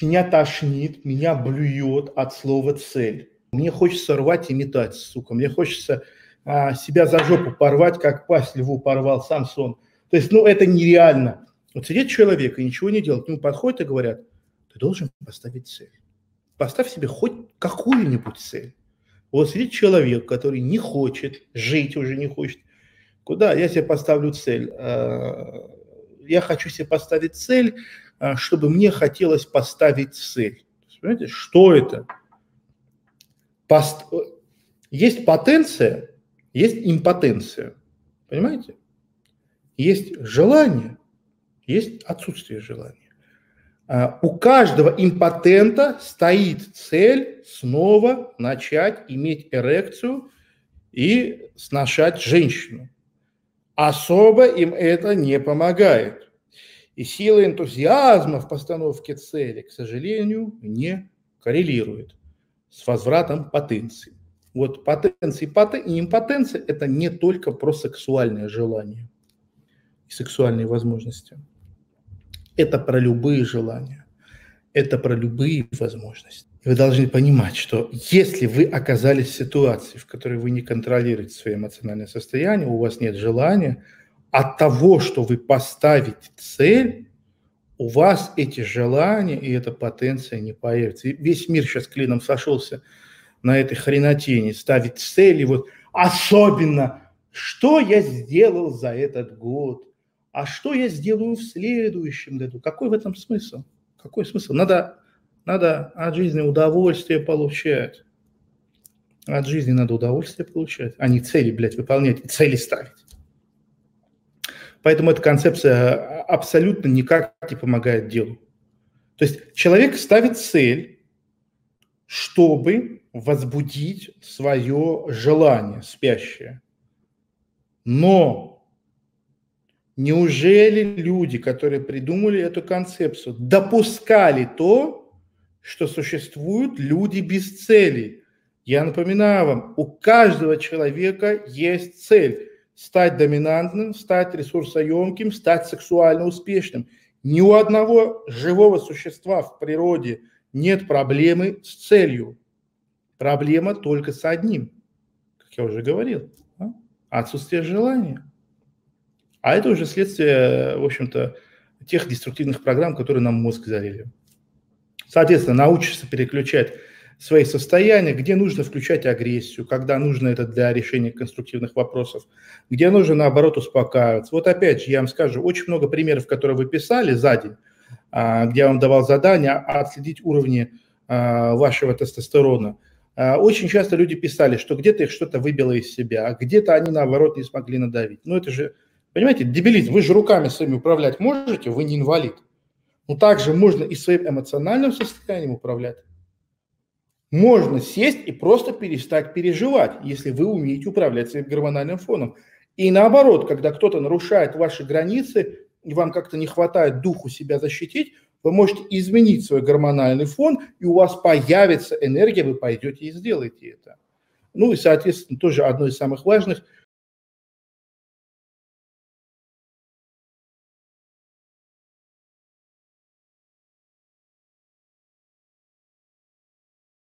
Меня тошнит, меня блюет от слова «цель». Мне хочется рвать и метать, сука. Мне хочется а, себя за жопу порвать, как пасть льву порвал Самсон. То есть, ну, это нереально. Вот сидит человек и ничего не делает, к нему подходят и говорят, ты должен поставить цель. Поставь себе хоть какую-нибудь цель. Вот сидит человек, который не хочет, жить уже не хочет. Куда? Я себе поставлю цель. А, я хочу себе поставить цель, чтобы мне хотелось поставить цель. Понимаете, что это? Пост... Есть потенция, есть импотенция. Понимаете? Есть желание, есть отсутствие желания. А, у каждого импотента стоит цель снова начать иметь эрекцию и сношать женщину. Особо им это не помогает. И сила энтузиазма в постановке цели, к сожалению, не коррелирует с возвратом потенции. Вот потенция и импотенция – это не только про сексуальное желание и сексуальные возможности. Это про любые желания, это про любые возможности. Вы должны понимать, что если вы оказались в ситуации, в которой вы не контролируете свое эмоциональное состояние, у вас нет желания, от того, что вы поставите цель, у вас эти желания и эта потенция не появится. И весь мир сейчас клином сошелся на этой хренотени, ставить цели. Вот особенно, что я сделал за этот год, а что я сделаю в следующем году. Какой в этом смысл? Какой смысл? Надо надо от жизни удовольствие получать. От жизни надо удовольствие получать, а не цели, блядь, выполнять, цели ставить. Поэтому эта концепция абсолютно никак не помогает делу. То есть человек ставит цель, чтобы возбудить свое желание спящее. Но неужели люди, которые придумали эту концепцию, допускали то, что существуют люди без цели. Я напоминаю вам, у каждого человека есть цель – стать доминантным, стать ресурсоемким, стать сексуально успешным. Ни у одного живого существа в природе нет проблемы с целью. Проблема только с одним, как я уже говорил, отсутствие желания. А это уже следствие, в общем-то, тех деструктивных программ, которые нам мозг залили. Соответственно, научишься переключать свои состояния, где нужно включать агрессию, когда нужно это для решения конструктивных вопросов, где нужно, наоборот, успокаиваться. Вот опять же, я вам скажу, очень много примеров, которые вы писали за день, а, где я вам давал задание отследить уровни а, вашего тестостерона. А, очень часто люди писали, что где-то их что-то выбило из себя, а где-то они, наоборот, не смогли надавить. Ну, это же, понимаете, дебилизм. Вы же руками своими управлять можете, вы не инвалид. Но также можно и своим эмоциональным состоянием управлять. Можно сесть и просто перестать переживать, если вы умеете управлять своим гормональным фоном. И наоборот, когда кто-то нарушает ваши границы, и вам как-то не хватает духу себя защитить, вы можете изменить свой гормональный фон, и у вас появится энергия, вы пойдете и сделаете это. Ну и, соответственно, тоже одно из самых важных,